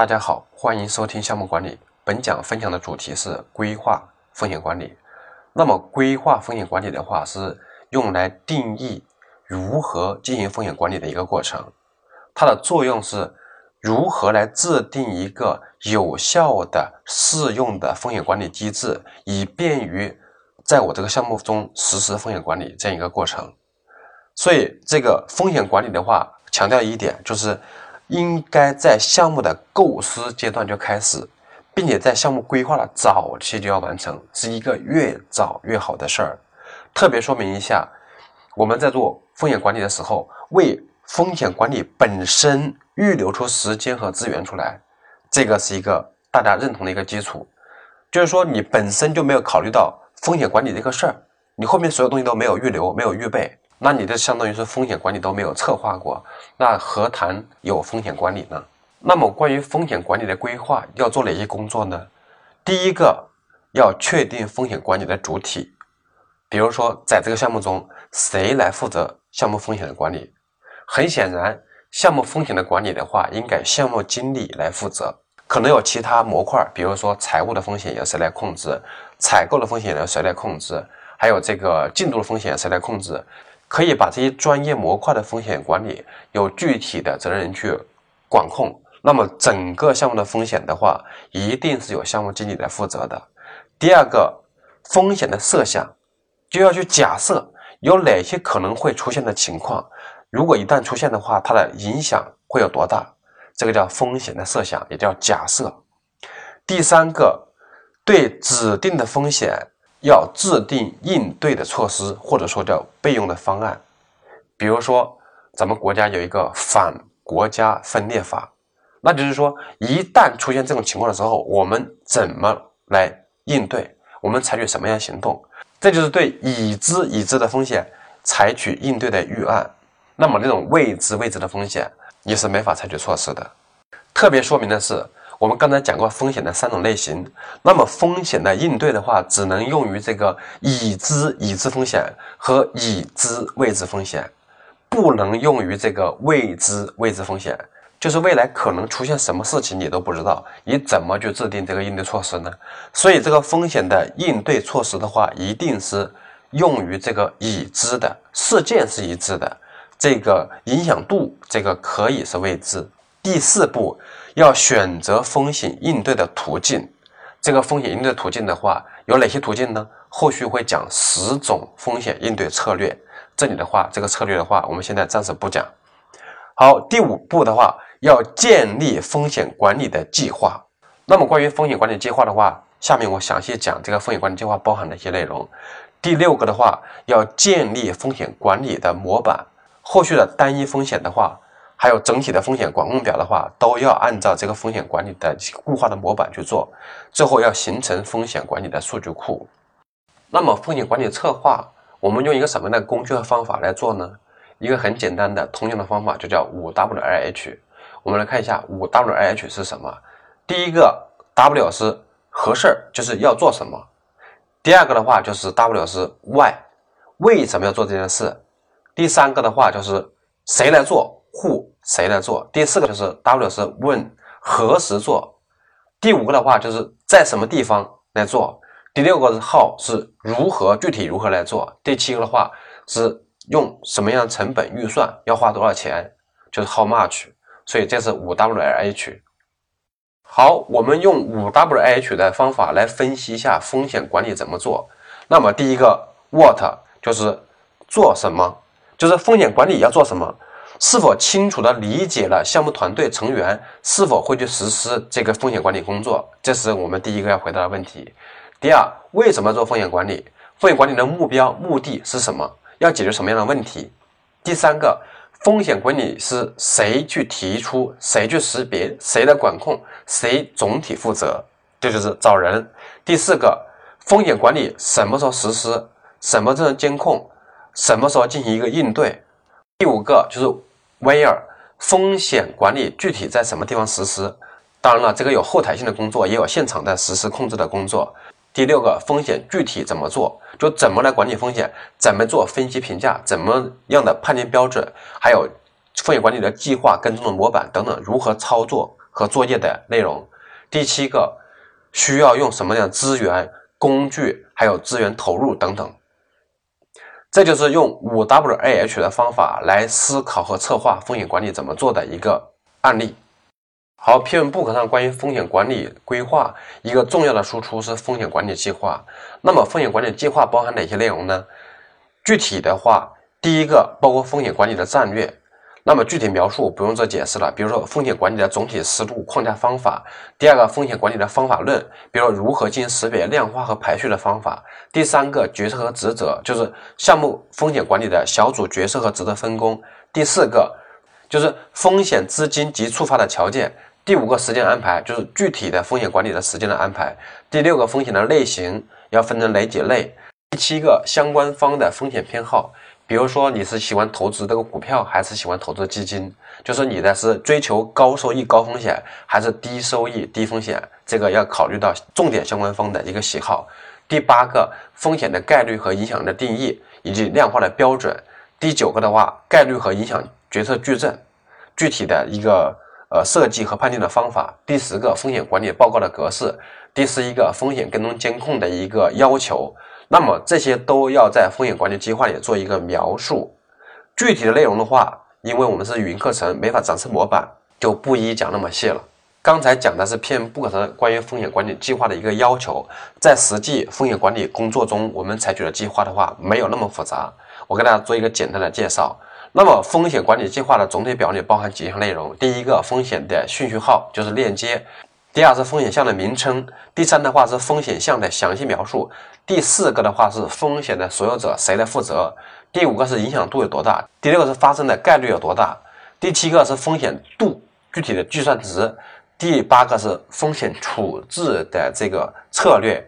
大家好，欢迎收听项目管理。本讲分享的主题是规划风险管理。那么，规划风险管理的话，是用来定义如何进行风险管理的一个过程。它的作用是如何来制定一个有效的、适用的风险管理机制，以便于在我这个项目中实施风险管理这样一个过程。所以，这个风险管理的话，强调一点就是。应该在项目的构思阶段就开始，并且在项目规划的早期就要完成，是一个越早越好的事儿。特别说明一下，我们在做风险管理的时候，为风险管理本身预留出时间和资源出来，这个是一个大家认同的一个基础。就是说，你本身就没有考虑到风险管理这个事儿，你后面所有东西都没有预留，没有预备。那你这相当于是风险管理都没有策划过，那何谈有风险管理呢？那么关于风险管理的规划要做哪些工作呢？第一个要确定风险管理的主体，比如说在这个项目中谁来负责项目风险的管理？很显然，项目风险的管理的话，应该项目经理来负责。可能有其他模块，比如说财务的风险由谁来控制？采购的风险由谁来控制？还有这个进度的风险谁来控制？可以把这些专业模块的风险管理有具体的责任人去管控。那么整个项目的风险的话，一定是由项目经理来负责的。第二个，风险的设想就要去假设有哪些可能会出现的情况，如果一旦出现的话，它的影响会有多大？这个叫风险的设想，也叫假设。第三个，对指定的风险。要制定应对的措施，或者说叫备用的方案。比如说，咱们国家有一个反国家分裂法，那就是说，一旦出现这种情况的时候，我们怎么来应对？我们采取什么样行动？这就是对已知已知的风险采取应对的预案。那么，这种未知未知的风险，你是没法采取措施的。特别说明的是。我们刚才讲过风险的三种类型，那么风险的应对的话，只能用于这个已知已知风险和已知未知风险，不能用于这个未知未知风险。就是未来可能出现什么事情你都不知道，你怎么去制定这个应对措施呢？所以这个风险的应对措施的话，一定是用于这个已知的事件是已知的，这个影响度这个可以是未知。第四步。要选择风险应对的途径，这个风险应对途径的话，有哪些途径呢？后续会讲十种风险应对策略。这里的话，这个策略的话，我们现在暂时不讲。好，第五步的话，要建立风险管理的计划。那么关于风险管理计划的话，下面我详细讲这个风险管理计划包含的一些内容。第六个的话，要建立风险管理的模板。后续的单一风险的话。还有整体的风险管控表的话，都要按照这个风险管理的固化的模板去做，最后要形成风险管理的数据库。那么风险管理策划，我们用一个什么样的工具和方法来做呢？一个很简单的通用的方法就叫五 W I H。我们来看一下五 W I H 是什么？第一个 W 是合适，就是要做什么；第二个的话就是 W 是 Why，为什么要做这件事；第三个的话就是谁来做。Who 谁来做？第四个就是 W 是问何时做？第五个的话就是在什么地方来做？第六个是 how 是如何具体如何来做？第七个的话是用什么样成本预算要花多少钱？就是 how much。所以这是五 W L H。好，我们用五 W H 的方法来分析一下风险管理怎么做。那么第一个 what 就是做什么？就是风险管理要做什么？是否清楚地理解了项目团队成员是否会去实施这个风险管理工作？这是我们第一个要回答的问题。第二，为什么要做风险管理？风险管理的目标、目的是什么？要解决什么样的问题？第三个，风险管理是谁去提出？谁去识别？谁来管控？谁总体负责？这就是找人。第四个，风险管理什么时候实施？什么时候监控？什么时候进行一个应对？第五个就是。第二风险管理具体在什么地方实施？当然了，这个有后台性的工作，也有现场的实时控制的工作。第六个，风险具体怎么做？就怎么来管理风险？怎么做分析评价？怎么样的判定标准？还有风险管理的计划跟踪的模板等等，如何操作？和作业的内容。第七个，需要用什么样的资源、工具，还有资源投入等等。这就是用五 W A H 的方法来思考和策划风险管理怎么做的一个案例。好，PMBOK 上关于风险管理规划一个重要的输出是风险管理计划。那么风险管理计划包含哪些内容呢？具体的话，第一个包括风险管理的战略。那么具体描述不用做解释了，比如说风险管理的总体思路、框架、方法。第二个，风险管理的方法论，比如说如何进行识别、量化和排序的方法。第三个，角色和职责，就是项目风险管理的小组角色和职责分工。第四个，就是风险资金及触发的条件。第五个，时间安排，就是具体的风险管理的时间的安排。第六个，风险的类型要分成哪几类？第七个，相关方的风险偏好。比如说你是喜欢投资这个股票，还是喜欢投资基金？就是你的是追求高收益高风险，还是低收益低风险？这个要考虑到重点相关方的一个喜好。第八个，风险的概率和影响的定义以及量化的标准。第九个的话，概率和影响决策矩阵具体的一个呃设计和判定的方法。第十个，风险管理报告的格式。第十一个，风险跟踪监控的一个要求。那么这些都要在风险管理计划里做一个描述，具体的内容的话，因为我们是云课程，没法展示模板，就不一一讲那么细了。刚才讲的是 PMBOK 上关于风险管理计划的一个要求，在实际风险管理工作中，我们采取的计划的话，没有那么复杂。我给大家做一个简单的介绍。那么风险管理计划的总体表里包含几项内容：第一个，风险的顺序号，就是链接；第二是风险项的名称；第三的话是风险项的详细描述。第四个的话是风险的所有者谁来负责？第五个是影响度有多大？第六个是发生的概率有多大？第七个是风险度具体的计算值？第八个是风险处置的这个策略？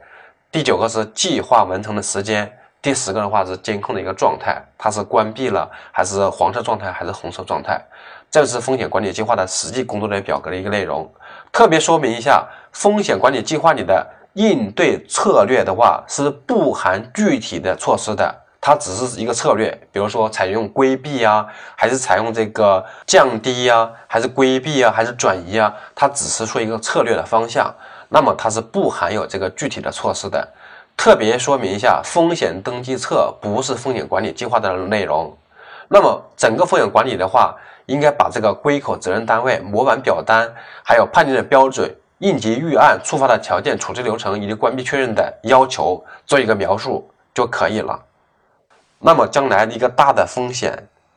第九个是计划完成的时间？第十个的话是监控的一个状态，它是关闭了还是黄色状态还是红色状态？这是风险管理计划的实际工作的表格的一个内容。特别说明一下，风险管理计划里的。应对策略的话是不含具体的措施的，它只是一个策略，比如说采用规避啊，还是采用这个降低呀，还是规避啊，还是转移啊，它只是说一个策略的方向，那么它是不含有这个具体的措施的。特别说明一下，风险登记册不是风险管理计划的内容。那么整个风险管理的话，应该把这个归口、责任单位、模板表单，还有判定的标准。应急预案、触发的条件、处置流程以及关闭确认的要求做一个描述就可以了。那么将来一个大的风险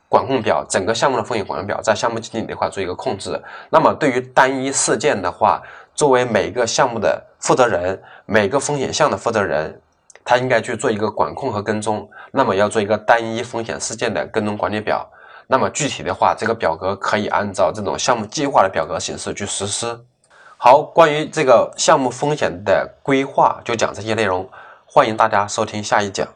管控表，整个项目的风险管控表在项目经理这块做一个控制。那么对于单一事件的话，作为每个项目的负责人、每个风险项的负责人，他应该去做一个管控和跟踪。那么要做一个单一风险事件的跟踪管理表。那么具体的话，这个表格可以按照这种项目计划的表格形式去实施。好，关于这个项目风险的规划，就讲这些内容，欢迎大家收听下一讲。